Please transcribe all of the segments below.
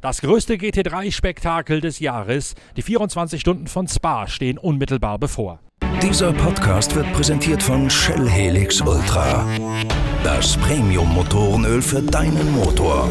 Das größte GT3-Spektakel des Jahres, die 24 Stunden von Spa, stehen unmittelbar bevor. Dieser Podcast wird präsentiert von Shell Helix Ultra. Das Premium-Motorenöl für deinen Motor.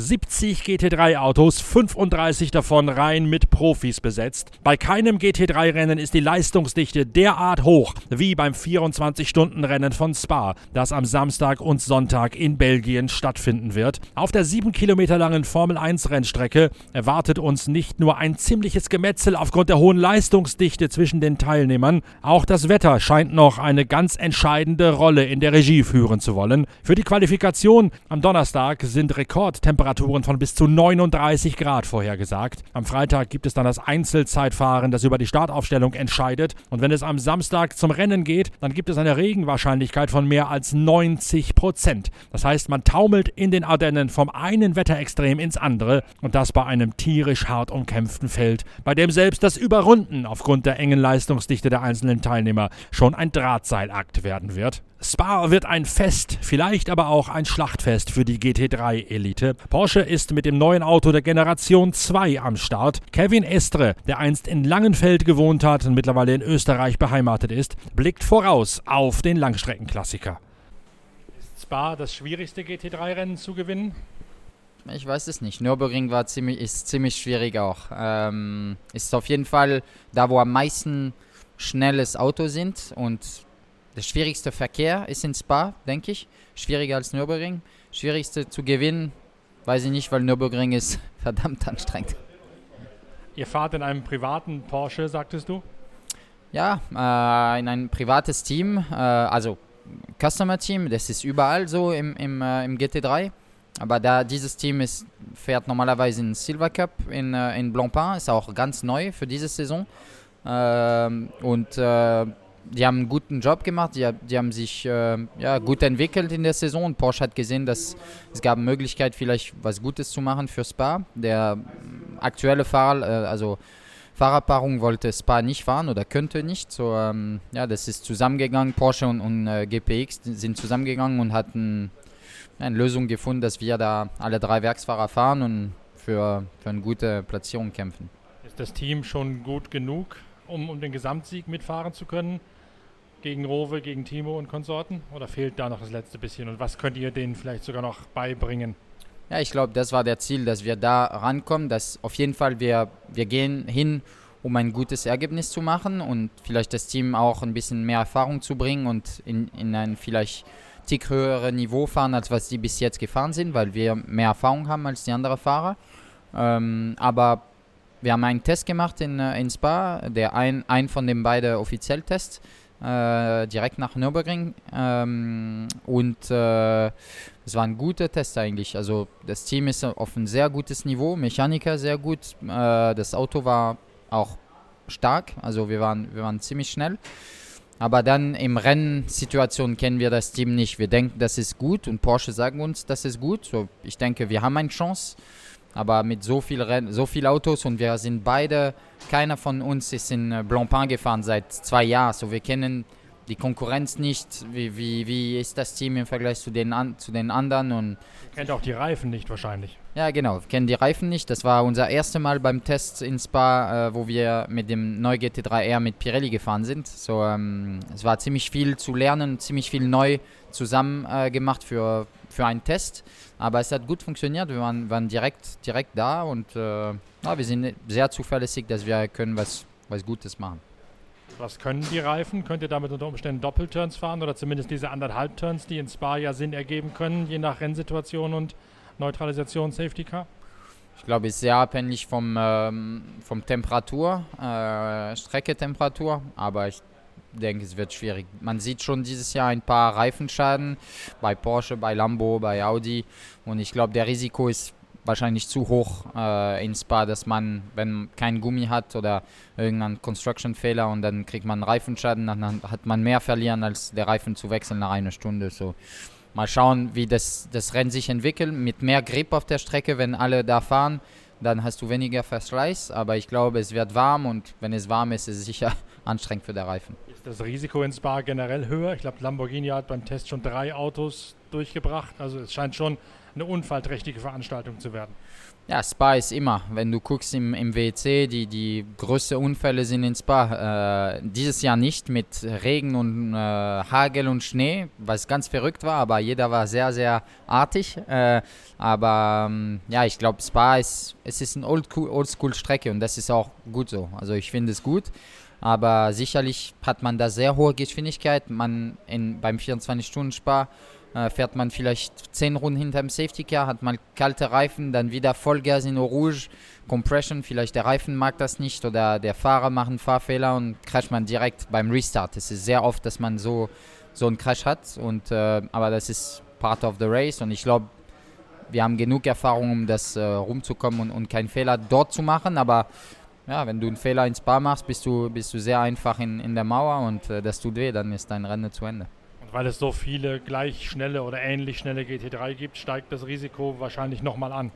70 GT3-Autos, 35 davon rein mit Profis besetzt. Bei keinem GT3-Rennen ist die Leistungsdichte derart hoch wie beim 24-Stunden-Rennen von Spa, das am Samstag und Sonntag in Belgien stattfinden wird. Auf der 7 Kilometer langen Formel-1-Rennstrecke erwartet uns nicht nur ein ziemliches Gemetzel aufgrund der hohen Leistungsdichte zwischen den Teilnehmern, auch das Wetter scheint noch eine ganz entscheidende Rolle in der Regie führen zu wollen. Für die Qualifikation am Donnerstag sind Rekordtemperaturen Temperaturen von bis zu 39 Grad vorhergesagt. Am Freitag gibt es dann das Einzelzeitfahren, das über die Startaufstellung entscheidet. Und wenn es am Samstag zum Rennen geht, dann gibt es eine Regenwahrscheinlichkeit von mehr als 90 Prozent. Das heißt, man taumelt in den Ardennen vom einen Wetterextrem ins andere und das bei einem tierisch hart umkämpften Feld, bei dem selbst das Überrunden aufgrund der engen Leistungsdichte der einzelnen Teilnehmer schon ein Drahtseilakt werden wird. Spa wird ein Fest, vielleicht aber auch ein Schlachtfest für die GT3-Elite. Porsche ist mit dem neuen Auto der Generation 2 am Start. Kevin Estre, der einst in Langenfeld gewohnt hat und mittlerweile in Österreich beheimatet ist, blickt voraus auf den Langstreckenklassiker. Ist Spa das schwierigste GT3-Rennen zu gewinnen? Ich weiß es nicht. Nürburgring war ziemlich, ist ziemlich schwierig auch. Ähm, ist auf jeden Fall da, wo am meisten schnelles Auto sind und der schwierigste Verkehr ist in Spa, denke ich. Schwieriger als Nürburgring. Schwierigste zu gewinnen, weiß ich nicht, weil Nürburgring ist verdammt anstrengend. Ihr fahrt in einem privaten Porsche, sagtest du? Ja, äh, in ein privates Team, äh, also Customer Team, das ist überall so im, im, äh, im GT3. Aber da dieses Team ist, fährt normalerweise in Silver Cup in, äh, in Blancpain, ist auch ganz neu für diese Saison. Ähm, und äh, die haben einen guten Job gemacht, die, die haben sich äh, ja, gut entwickelt in der Saison Porsche hat gesehen, dass es gab eine Möglichkeit, vielleicht was Gutes zu machen für Spa. Der aktuelle Fahrer, äh, also Fahrerpaarung wollte Spa nicht fahren oder könnte nicht. So, ähm, ja, das ist zusammengegangen. Porsche und, und äh, GPX sind zusammengegangen und hatten eine Lösung gefunden, dass wir da alle drei Werksfahrer fahren und für, für eine gute Platzierung kämpfen. Ist das Team schon gut genug, um, um den Gesamtsieg mitfahren zu können? gegen Rowe, gegen Timo und Konsorten? Oder fehlt da noch das letzte bisschen? Und was könnt ihr denen vielleicht sogar noch beibringen? Ja, ich glaube, das war der Ziel, dass wir da rankommen, dass auf jeden Fall wir, wir gehen hin, um ein gutes Ergebnis zu machen und vielleicht das Team auch ein bisschen mehr Erfahrung zu bringen und in, in ein vielleicht Tick höheres Niveau fahren, als was die bis jetzt gefahren sind, weil wir mehr Erfahrung haben als die anderen Fahrer. Ähm, aber wir haben einen Test gemacht in, äh, in Spa, der ein, ein von den beiden Offizielltests äh, direkt nach Nürburgring. Ähm, und äh, es war ein guter Test eigentlich. Also das Team ist auf ein sehr gutes Niveau, Mechaniker sehr gut. Äh, das Auto war auch stark, also wir waren, wir waren ziemlich schnell. Aber dann im Rennsituation kennen wir das Team nicht. Wir denken, das ist gut und Porsche sagen uns, das ist gut. So, ich denke, wir haben eine Chance. Aber mit so viel, Renn so viel Autos und wir sind beide, keiner von uns ist in äh, Blancpain gefahren seit zwei Jahren. So wir kennen die Konkurrenz nicht. Wie, wie, wie ist das Team im Vergleich zu den, an, zu den anderen? Und kennt auch die Reifen nicht wahrscheinlich. Ja, genau. Wir kennen die Reifen nicht. Das war unser erstes Mal beim Test in Spa, äh, wo wir mit dem neu GT3R mit Pirelli gefahren sind. So, ähm, es war ziemlich viel zu lernen, ziemlich viel neu zusammen äh, gemacht für, für einen Test. Aber es hat gut funktioniert. Wir waren, waren direkt, direkt da und äh, ja, wir sind sehr zuverlässig, dass wir können was, was Gutes machen. Was können die Reifen? Könnt ihr damit unter Umständen Doppelturns fahren oder zumindest diese anderthalb Turns, die in Spa ja Sinn ergeben können, je nach Rennsituation und Neutralisation Safety Car? Ich glaube, es ist sehr abhängig vom, ähm, vom Temperatur, äh, Strecketemperatur, aber ich denke, es wird schwierig. Man sieht schon dieses Jahr ein paar Reifenschaden bei Porsche, bei Lambo, bei Audi und ich glaube, der Risiko ist wahrscheinlich zu hoch äh, in Spa, dass man, wenn kein Gummi hat oder irgendein Construction-Fehler und dann kriegt man einen Reifenschaden, dann hat man mehr verlieren, als der Reifen zu wechseln nach einer Stunde. So. Mal schauen, wie das, das Rennen sich entwickelt. Mit mehr Grip auf der Strecke, wenn alle da fahren, dann hast du weniger Verschleiß. Aber ich glaube, es wird warm und wenn es warm ist, ist es sicher anstrengend für den Reifen. Ist das Risiko in Spa generell höher? Ich glaube, Lamborghini hat beim Test schon drei Autos durchgebracht. Also es scheint schon eine unfallträchtige Veranstaltung zu werden. Ja, Spa ist immer, wenn du guckst im, im WEC, die, die größten Unfälle sind in Spa. Äh, dieses Jahr nicht mit Regen und äh, Hagel und Schnee, was ganz verrückt war, aber jeder war sehr, sehr artig. Äh, aber ähm, ja, ich glaube, Spa ist, es ist eine Oldschool-Strecke und das ist auch gut so. Also ich finde es gut. Aber sicherlich hat man da sehr hohe Geschwindigkeit. Man in, beim 24-Stunden-Spa äh, fährt man vielleicht 10 Runden hinter dem Safety Car, hat mal kalte Reifen, dann wieder Vollgas in Rouge, Compression, vielleicht der Reifen mag das nicht oder der Fahrer macht einen Fahrfehler und crasht man direkt beim Restart. Es ist sehr oft, dass man so, so einen Crash hat, und, äh, aber das ist part of the race und ich glaube, wir haben genug Erfahrung, um das äh, rumzukommen und, und keinen Fehler dort zu machen, aber ja, wenn du einen Fehler ins Bar machst, bist du, bist du sehr einfach in, in der Mauer und äh, das tut weh, dann ist dein Rennen zu Ende weil es so viele gleich schnelle oder ähnlich schnelle GT3 gibt, steigt das Risiko wahrscheinlich nochmal an.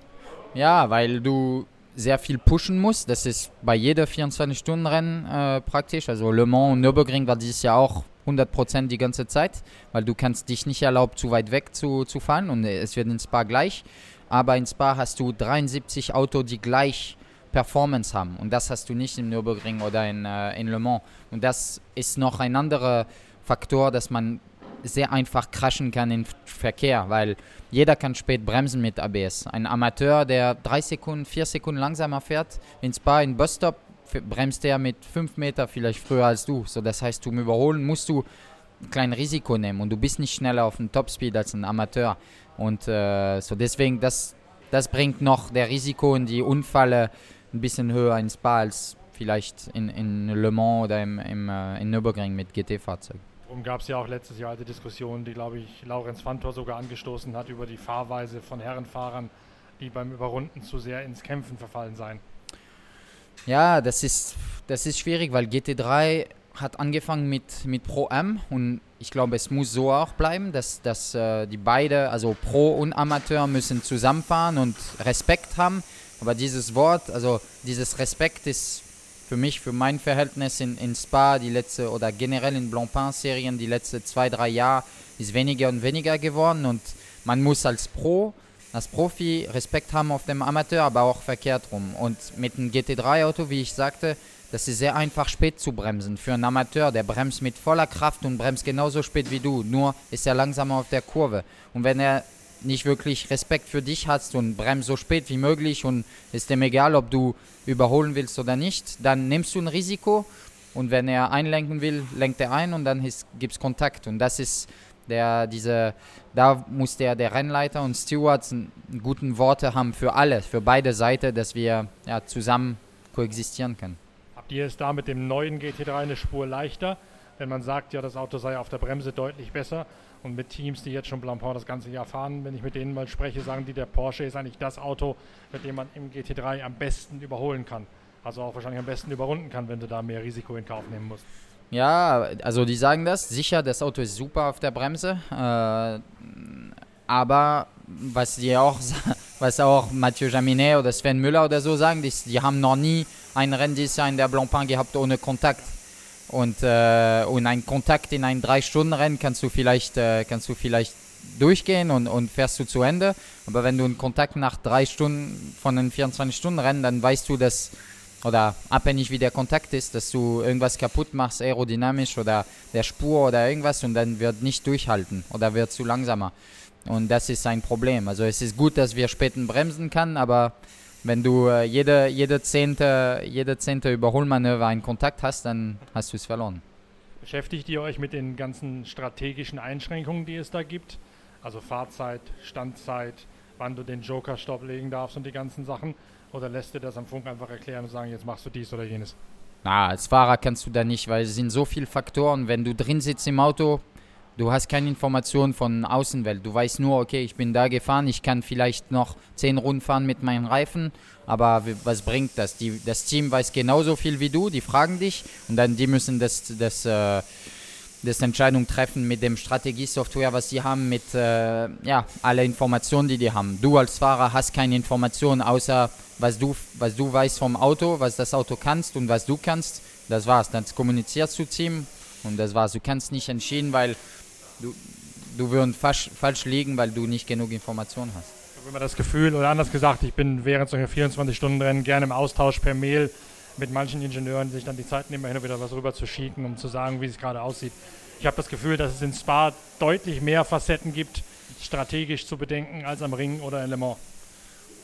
Ja, weil du sehr viel pushen musst. Das ist bei jeder 24-Stunden-Rennen äh, praktisch. Also Le Mans und Nürburgring war dieses Jahr auch 100% die ganze Zeit, weil du kannst dich nicht erlauben, zu weit weg zu, zu fahren und es wird in Spa gleich. Aber in Spa hast du 73 Autos, die gleich Performance haben und das hast du nicht im Nürburgring oder in, äh, in Le Mans. Und das ist noch ein anderer Faktor, dass man sehr einfach crashen kann im Verkehr, weil jeder kann spät bremsen mit ABS. Ein Amateur, der drei Sekunden, vier Sekunden langsamer fährt, ins Bar, in Busstop, bremst er mit fünf Meter vielleicht früher als du. So, das heißt, zum Überholen musst du ein kleines Risiko nehmen und du bist nicht schneller auf dem Topspeed als ein Amateur. Und äh, so deswegen, das, das bringt noch der Risiko und die Unfälle ein bisschen höher ins Spa als vielleicht in, in Le Mans oder im, im, äh, in Nürburgring mit GT-Fahrzeugen. Darum gab es ja auch letztes Jahr die Diskussion, die, glaube ich, Laurenz Fantor sogar angestoßen hat, über die Fahrweise von Herrenfahrern, die beim Überrunden zu sehr ins Kämpfen verfallen seien. Ja, das ist, das ist schwierig, weil GT3 hat angefangen mit, mit Pro M und ich glaube, es muss so auch bleiben, dass, dass äh, die beide, also Pro und Amateur, müssen zusammenfahren und Respekt haben. Aber dieses Wort, also dieses Respekt ist für mich, für mein Verhältnis in, in Spa, die letzte oder generell in Blancpain-Serien, die letzten zwei, drei Jahre, ist weniger und weniger geworden und man muss als Pro, als Profi Respekt haben auf dem Amateur, aber auch verkehrt rum. Und mit einem GT3-Auto, wie ich sagte, das ist sehr einfach spät zu bremsen. Für einen Amateur, der bremst mit voller Kraft und bremst genauso spät wie du, nur ist er langsamer auf der Kurve. Und wenn er nicht wirklich Respekt für dich hast und bremst so spät wie möglich und ist dem egal, ob du überholen willst oder nicht, dann nimmst du ein Risiko und wenn er einlenken will, lenkt er ein und dann gibt es Kontakt. Und das ist der, diese, da muss der, der Rennleiter und Stewards guten Worte haben für alle, für beide Seiten, dass wir ja, zusammen koexistieren können. Habt ihr es da mit dem neuen GT3 eine Spur leichter? Wenn man sagt, ja, das Auto sei auf der Bremse deutlich besser, und mit Teams, die jetzt schon Blancpain das ganze Jahr fahren, wenn ich mit denen mal spreche, sagen die, der Porsche ist eigentlich das Auto, mit dem man im GT3 am besten überholen kann. Also auch wahrscheinlich am besten überrunden kann, wenn du da mehr Risiko in Kauf nehmen musst. Ja, also die sagen das. Sicher, das Auto ist super auf der Bremse. Äh, aber was die auch, was auch Mathieu Jaminet oder Sven Müller oder so sagen, die, die haben noch nie ein in der Blancpain gehabt ohne Kontakt. Und, äh, und ein Kontakt in ein 3-Stunden-Rennen kannst du vielleicht, äh, kannst du vielleicht durchgehen und, und fährst du zu Ende. Aber wenn du einen Kontakt nach drei Stunden von einem 24-Stunden-Rennen, dann weißt du, dass, oder abhängig wie der Kontakt ist, dass du irgendwas kaputt machst, aerodynamisch oder der Spur oder irgendwas und dann wird nicht durchhalten oder wird zu langsamer. Und das ist ein Problem. Also es ist gut, dass wir späten bremsen kann, aber wenn du äh, jede, jede, zehnte, jede zehnte Überholmanöver einen Kontakt hast, dann hast du es verloren. Beschäftigt ihr euch mit den ganzen strategischen Einschränkungen, die es da gibt? Also Fahrzeit, Standzeit, wann du den Joker-Stopp legen darfst und die ganzen Sachen? Oder lässt dir das am Funk einfach erklären und sagen, jetzt machst du dies oder jenes? Na, als Fahrer kannst du da nicht, weil es sind so viele Faktoren. Wenn du drin sitzt im Auto, Du hast keine Informationen von Außenwelt. Du weißt nur, okay, ich bin da gefahren, ich kann vielleicht noch zehn Runden fahren mit meinen Reifen, aber was bringt das? Die, das Team weiß genauso viel wie du, die fragen dich und dann die müssen das, das, äh, das Entscheidung treffen mit dem Strategiesoftware, was sie haben, mit äh, ja, alle Informationen, die die haben. Du als Fahrer hast keine Informationen, außer was du, was du weißt vom Auto, was das Auto kannst und was du kannst das war's. Dann kommunizierst du Team und das war's. Du kannst nicht entschieden, weil du, du würdest falsch, falsch liegen, weil du nicht genug Informationen hast. Ich habe immer das Gefühl, oder anders gesagt, ich bin während solcher 24-Stunden-Rennen gerne im Austausch per Mail mit manchen Ingenieuren, die sich dann die Zeit nehmen, hin und wieder was rüber zu schicken, um zu sagen, wie es gerade aussieht. Ich habe das Gefühl, dass es in Spa deutlich mehr Facetten gibt, strategisch zu bedenken, als am Ring oder in Le Mans.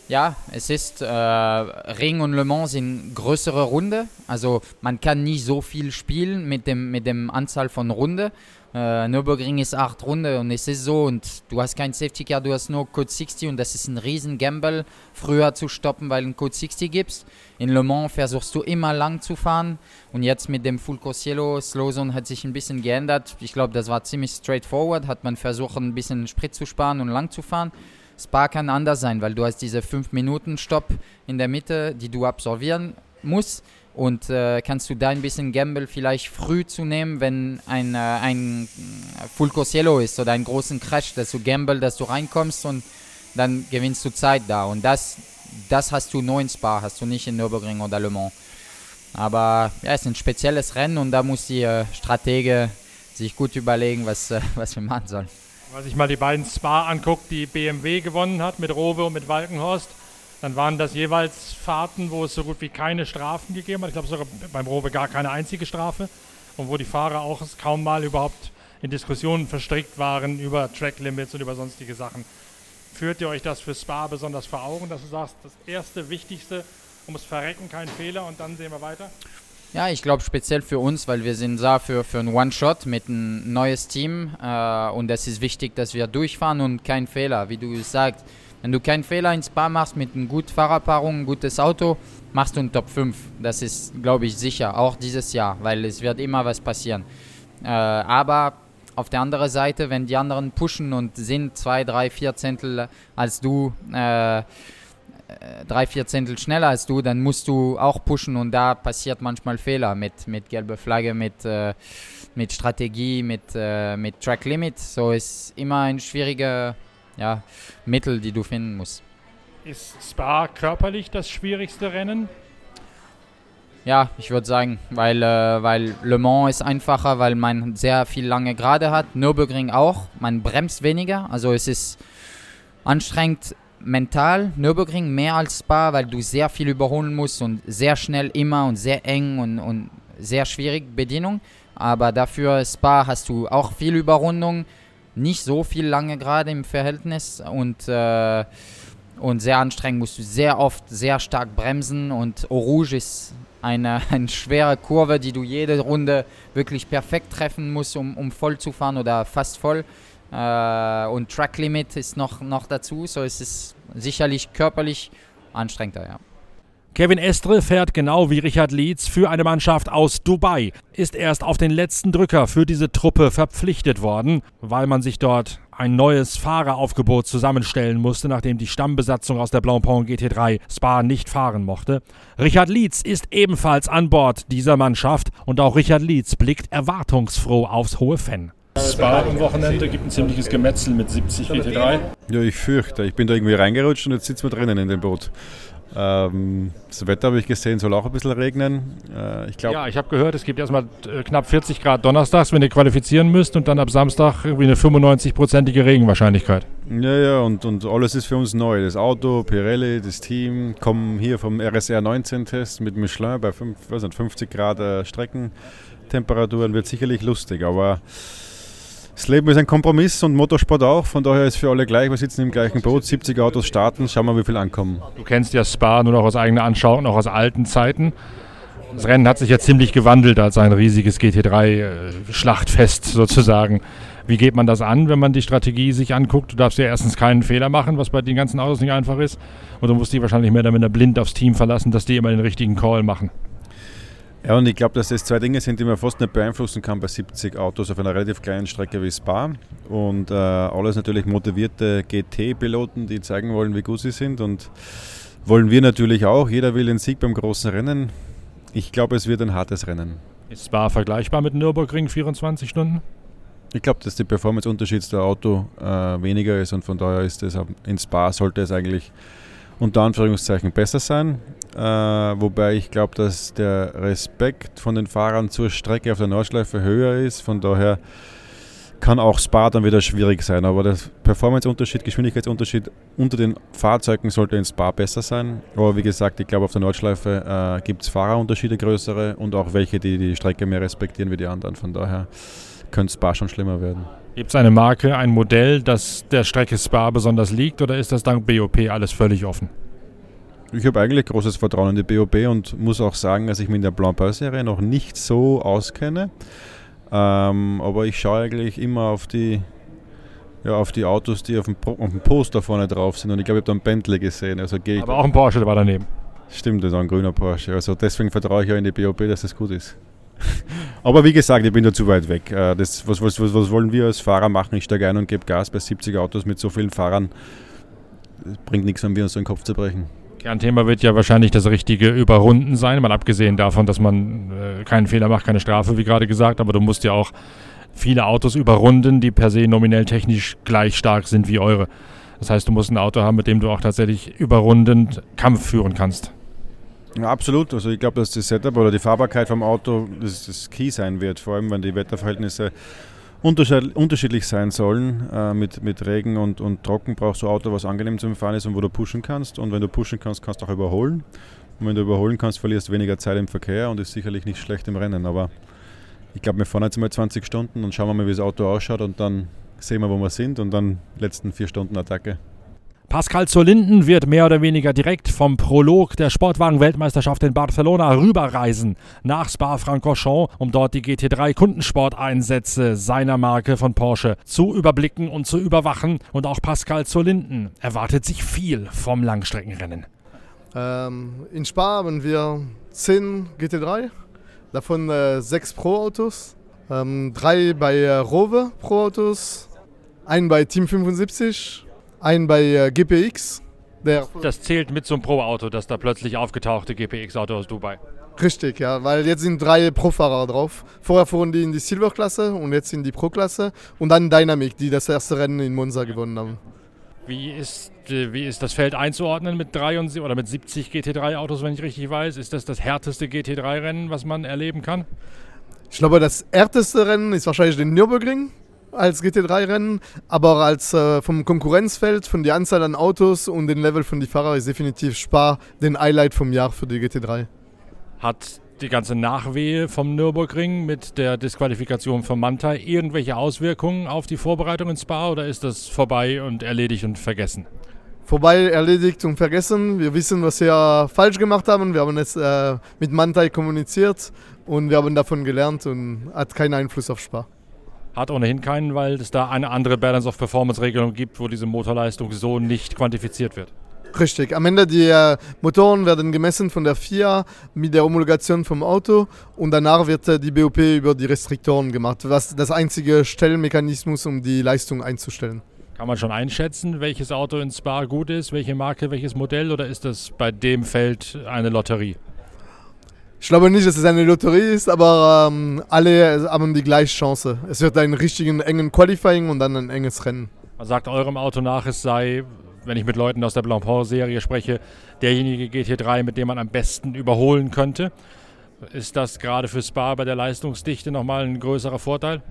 Ja, es ist äh, Ring und Le Mans sind größere Runde. Also man kann nicht so viel spielen mit dem mit dem Anzahl von Runde. Äh, Nürburgring ist acht Runde und es ist so und du hast kein Safety Car, du hast nur Code 60 und das ist ein riesen Gamble, früher zu stoppen, weil einen Code 60 gibst. In Le Mans versuchst du immer lang zu fahren und jetzt mit dem Full Cielo Slow Zone hat sich ein bisschen geändert. Ich glaube, das war ziemlich straightforward, hat man versucht ein bisschen Sprit zu sparen und lang zu fahren. Spa kann anders sein, weil du hast diese 5 Minuten Stopp in der Mitte, die du absolvieren musst und äh, kannst du da ein bisschen Gamble vielleicht früh zu nehmen, wenn ein, äh, ein Fulco Cielo ist oder einen großen Crash, dass du Gamble, dass du reinkommst und dann gewinnst du Zeit da. Und das, das hast du nur in Spa, hast du nicht in Nürburgring oder Le Mans. Aber ja, es ist ein spezielles Rennen und da muss die äh, Stratege sich gut überlegen, was, äh, was wir machen sollen. Wenn man sich mal die beiden Spa anguckt, die BMW gewonnen hat mit Rowe und mit Walkenhorst, dann waren das jeweils Fahrten, wo es so gut wie keine Strafen gegeben hat. Ich glaube sogar beim Rowe gar keine einzige Strafe. Und wo die Fahrer auch kaum mal überhaupt in Diskussionen verstrickt waren über Tracklimits und über sonstige Sachen. Führt ihr euch das für Spa besonders vor Augen, dass du sagst, das erste Wichtigste, ums Verrecken kein Fehler und dann sehen wir weiter? Ja, ich glaube speziell für uns, weil wir sind da für, für ein One-Shot mit einem neues Team äh, und es ist wichtig, dass wir durchfahren und kein Fehler, wie du sagst wenn du keinen Fehler ins Spa machst mit einer guten Fahrerpaarung, ein gutes Auto, machst du einen Top 5. Das ist, glaube ich, sicher, auch dieses Jahr, weil es wird immer was passieren. Äh, aber auf der anderen Seite, wenn die anderen pushen und sind zwei, drei, vier Zehntel als du, äh, drei, vier Zehntel schneller als du, dann musst du auch pushen und da passiert manchmal Fehler mit, mit gelber Flagge, mit, äh, mit Strategie, mit, äh, mit Track Limit. So ist immer ein schwieriger ja, Mittel, die du finden musst. Ist Spa körperlich das schwierigste Rennen? Ja, ich würde sagen, weil, äh, weil Le Mans ist einfacher, weil man sehr viel lange Gerade hat. Nürburgring auch, man bremst weniger. Also es ist anstrengend mental. Nürburgring mehr als Spa, weil du sehr viel überholen musst und sehr schnell immer und sehr eng und, und sehr schwierig Bedienung. Aber dafür Spa hast du auch viel Überrundung nicht so viel lange gerade im Verhältnis und, äh, und sehr anstrengend, musst du sehr oft sehr stark bremsen und Rouge ist eine, eine schwere Kurve, die du jede Runde wirklich perfekt treffen musst, um, um voll zu fahren oder fast voll. Äh, und Track Limit ist noch, noch dazu, so es ist sicherlich körperlich anstrengender, ja. Kevin Estre fährt genau wie Richard Leeds für eine Mannschaft aus Dubai, ist erst auf den letzten Drücker für diese Truppe verpflichtet worden, weil man sich dort ein neues Fahreraufgebot zusammenstellen musste, nachdem die Stammbesatzung aus der Blancpain GT3 Spa nicht fahren mochte. Richard Leeds ist ebenfalls an Bord dieser Mannschaft und auch Richard Leeds blickt erwartungsfroh aufs hohe Fenn. Spa am Wochenende gibt ein ziemliches Gemetzel mit 70 GT3. Ja, ich fürchte, ich bin da irgendwie reingerutscht und jetzt sitzen wir drinnen in dem Boot. Ähm, das Wetter habe ich gesehen, soll auch ein bisschen regnen. Äh, ich glaub, ja, ich habe gehört, es gibt erstmal äh, knapp 40 Grad donnerstags, wenn ihr qualifizieren müsst, und dann ab Samstag irgendwie eine 95-prozentige Regenwahrscheinlichkeit. Ja, ja, und, und alles ist für uns neu. Das Auto, Pirelli, das Team, kommen hier vom RSR 19-Test mit Michelin bei 5, 50 Grad äh, Streckentemperaturen, wird sicherlich lustig, aber das Leben ist ein Kompromiss und Motorsport auch. Von daher ist für alle gleich. Wir sitzen im gleichen Boot, 70 Autos starten. Schauen wir, wie viel ankommen. Du kennst ja Spa nur noch aus eigener Anschauung, noch aus alten Zeiten. Das Rennen hat sich ja ziemlich gewandelt als ein riesiges GT3-Schlachtfest sozusagen. Wie geht man das an, wenn man die Strategie sich anguckt? Du darfst ja erstens keinen Fehler machen, was bei den ganzen Autos nicht einfach ist. Und du musst dich wahrscheinlich mehr oder minder blind aufs Team verlassen, dass die immer den richtigen Call machen. Ja, und ich glaube, dass das zwei Dinge sind, die man fast nicht beeinflussen kann bei 70 Autos auf einer relativ kleinen Strecke wie Spa. Und äh, alles natürlich motivierte GT-Piloten, die zeigen wollen, wie gut sie sind. Und wollen wir natürlich auch. Jeder will den Sieg beim großen Rennen. Ich glaube, es wird ein hartes Rennen. Ist Spa vergleichbar mit Nürburgring 24 Stunden? Ich glaube, dass der Performance-Unterschied der Auto äh, weniger ist und von daher ist es in Spa sollte es eigentlich unter Anführungszeichen besser sein. Äh, wobei ich glaube, dass der Respekt von den Fahrern zur Strecke auf der Nordschleife höher ist. Von daher kann auch Spa dann wieder schwierig sein. Aber der Performance-Unterschied, Geschwindigkeitsunterschied unter den Fahrzeugen sollte in Spa besser sein. Aber wie gesagt, ich glaube, auf der Nordschleife äh, gibt es Fahrerunterschiede größere und auch welche, die die Strecke mehr respektieren wie die anderen. Von daher könnte Spa schon schlimmer werden. Gibt es eine Marke, ein Modell, das der Strecke Spa besonders liegt oder ist das dank BOP alles völlig offen? Ich habe eigentlich großes Vertrauen in die BOP und muss auch sagen, dass ich mich in der Blanc-Serie noch nicht so auskenne. Ähm, aber ich schaue eigentlich immer auf die, ja, auf die Autos, die auf dem, auf dem Poster vorne drauf sind. Und ich glaube, ich habe da einen Bentley gesehen. Also aber auch ein Porsche der war daneben. Stimmt, das ist ein grüner Porsche. Also deswegen vertraue ich auch in die BOP, dass das gut ist. aber wie gesagt, ich bin da zu weit weg. Äh, das, was, was, was, wollen wir als Fahrer machen? Ich steige ein und gebe Gas bei 70 Autos mit so vielen Fahrern. Das bringt nichts, wenn wir uns so den Kopf zu brechen. Kernthema wird ja wahrscheinlich das richtige Überrunden sein, mal abgesehen davon, dass man äh, keinen Fehler macht, keine Strafe, wie gerade gesagt, aber du musst ja auch viele Autos überrunden, die per se nominell technisch gleich stark sind wie eure. Das heißt, du musst ein Auto haben, mit dem du auch tatsächlich überrundend Kampf führen kannst. Ja, absolut. Also ich glaube, dass das Setup oder die Fahrbarkeit vom Auto das, das Key sein wird, vor allem wenn die Wetterverhältnisse unterschiedlich sein sollen. Äh, mit, mit Regen und, und Trocken brauchst du ein Auto, was angenehm zum Fahren ist und wo du pushen kannst. Und wenn du pushen kannst, kannst du auch überholen. Und wenn du überholen kannst, verlierst du weniger Zeit im Verkehr und ist sicherlich nicht schlecht im Rennen. Aber ich glaube, wir fahren jetzt mal 20 Stunden und schauen wir mal, wie das Auto ausschaut und dann sehen wir, wo wir sind und dann letzten vier Stunden Attacke. Pascal Zolinden wird mehr oder weniger direkt vom Prolog der Sportwagen-Weltmeisterschaft in Barcelona rüberreisen nach Spa-Francorchamps, um dort die GT3 Kundensporteinsätze seiner Marke von Porsche zu überblicken und zu überwachen. Und auch Pascal Zolinden erwartet sich viel vom Langstreckenrennen. Ähm, in Spa haben wir 10 GT3, davon äh, 6 Pro-Autos, ähm, 3 bei äh, Rover Pro-Autos, ein bei Team 75 einen bei äh, GPX. das zählt mit zum Pro-Auto, das da plötzlich aufgetauchte GPX-Auto aus Dubai. Richtig, ja, weil jetzt sind drei Pro-Fahrer drauf. Vorher fuhren die in die Silver-Klasse und jetzt in die Pro-Klasse. Und dann Dynamic, die das erste Rennen in Monza gewonnen haben. Wie ist, äh, wie ist das Feld einzuordnen mit, drei und, oder mit 70 GT3-Autos, wenn ich richtig weiß? Ist das das härteste GT3-Rennen, was man erleben kann? Ich glaube, das härteste Rennen ist wahrscheinlich den Nürburgring als GT3-Rennen, aber als äh, vom Konkurrenzfeld, von der Anzahl an Autos und dem Level von den Fahrern ist definitiv Spar den Highlight vom Jahr für die GT3. Hat die ganze Nachwehe vom Nürburgring mit der Disqualifikation von Manta irgendwelche Auswirkungen auf die Vorbereitung ins Spa oder ist das vorbei und erledigt und vergessen? Vorbei, erledigt und vergessen. Wir wissen, was wir falsch gemacht haben. Wir haben es äh, mit Mantai kommuniziert und wir haben davon gelernt und hat keinen Einfluss auf Spa. Hat ohnehin keinen, weil es da eine andere Balance of Performance-Regelung gibt, wo diese Motorleistung so nicht quantifiziert wird. Richtig. Am Ende die äh, Motoren werden gemessen von der FIA mit der Homologation vom Auto und danach wird äh, die BOP über die Restriktoren gemacht. Was das einzige Stellmechanismus, um die Leistung einzustellen. Kann man schon einschätzen, welches Auto in Spa gut ist, welche Marke, welches Modell oder ist das bei dem Feld eine Lotterie? Ich glaube nicht, dass es eine Lotterie ist, aber ähm, alle haben die gleiche Chance. Es wird einen richtigen engen Qualifying und dann ein enges Rennen. Man sagt eurem Auto nach, es sei, wenn ich mit Leuten aus der Blancpain-Serie spreche, derjenige GT3, mit dem man am besten überholen könnte. Ist das gerade für Spa bei der Leistungsdichte nochmal ein größerer Vorteil?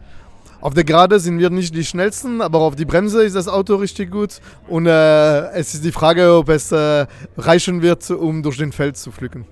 Auf der Gerade sind wir nicht die schnellsten, aber auf die Bremse ist das Auto richtig gut. Und äh, es ist die Frage, ob es äh, reichen wird, um durch den Feld zu pflücken.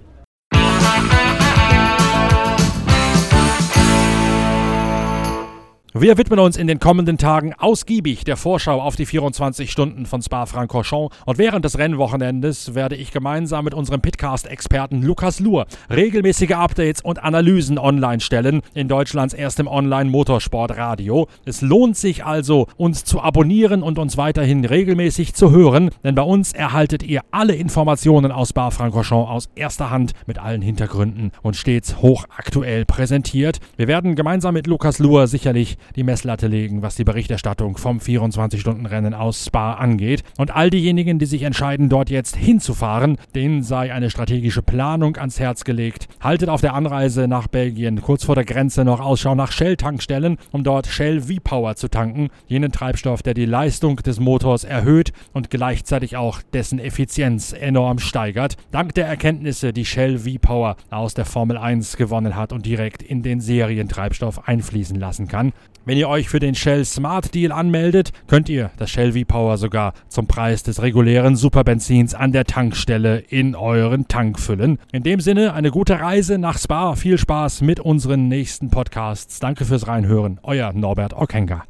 Wir widmen uns in den kommenden Tagen ausgiebig der Vorschau auf die 24 Stunden von Spa-Francorchamps und während des Rennwochenendes werde ich gemeinsam mit unserem Pitcast-Experten Lukas Luhr regelmäßige Updates und Analysen online stellen in Deutschlands erstem Online-Motorsport-Radio. Es lohnt sich also, uns zu abonnieren und uns weiterhin regelmäßig zu hören, denn bei uns erhaltet ihr alle Informationen aus Spa-Francorchamps aus erster Hand mit allen Hintergründen und stets hochaktuell präsentiert. Wir werden gemeinsam mit Lukas Luhr sicherlich die Messlatte legen, was die Berichterstattung vom 24-Stunden-Rennen aus Spa angeht. Und all diejenigen, die sich entscheiden, dort jetzt hinzufahren, denen sei eine strategische Planung ans Herz gelegt. Haltet auf der Anreise nach Belgien kurz vor der Grenze noch Ausschau nach Shell-Tankstellen, um dort Shell V-Power zu tanken, jenen Treibstoff, der die Leistung des Motors erhöht und gleichzeitig auch dessen Effizienz enorm steigert. Dank der Erkenntnisse, die Shell V-Power aus der Formel 1 gewonnen hat und direkt in den Serientreibstoff einfließen lassen kann. Wenn ihr euch für den Shell Smart Deal anmeldet, könnt ihr das Shell V-Power sogar zum Preis des regulären Superbenzins an der Tankstelle in euren Tank füllen. In dem Sinne eine gute Reise nach Spa. Viel Spaß mit unseren nächsten Podcasts. Danke fürs Reinhören. Euer Norbert Okenga.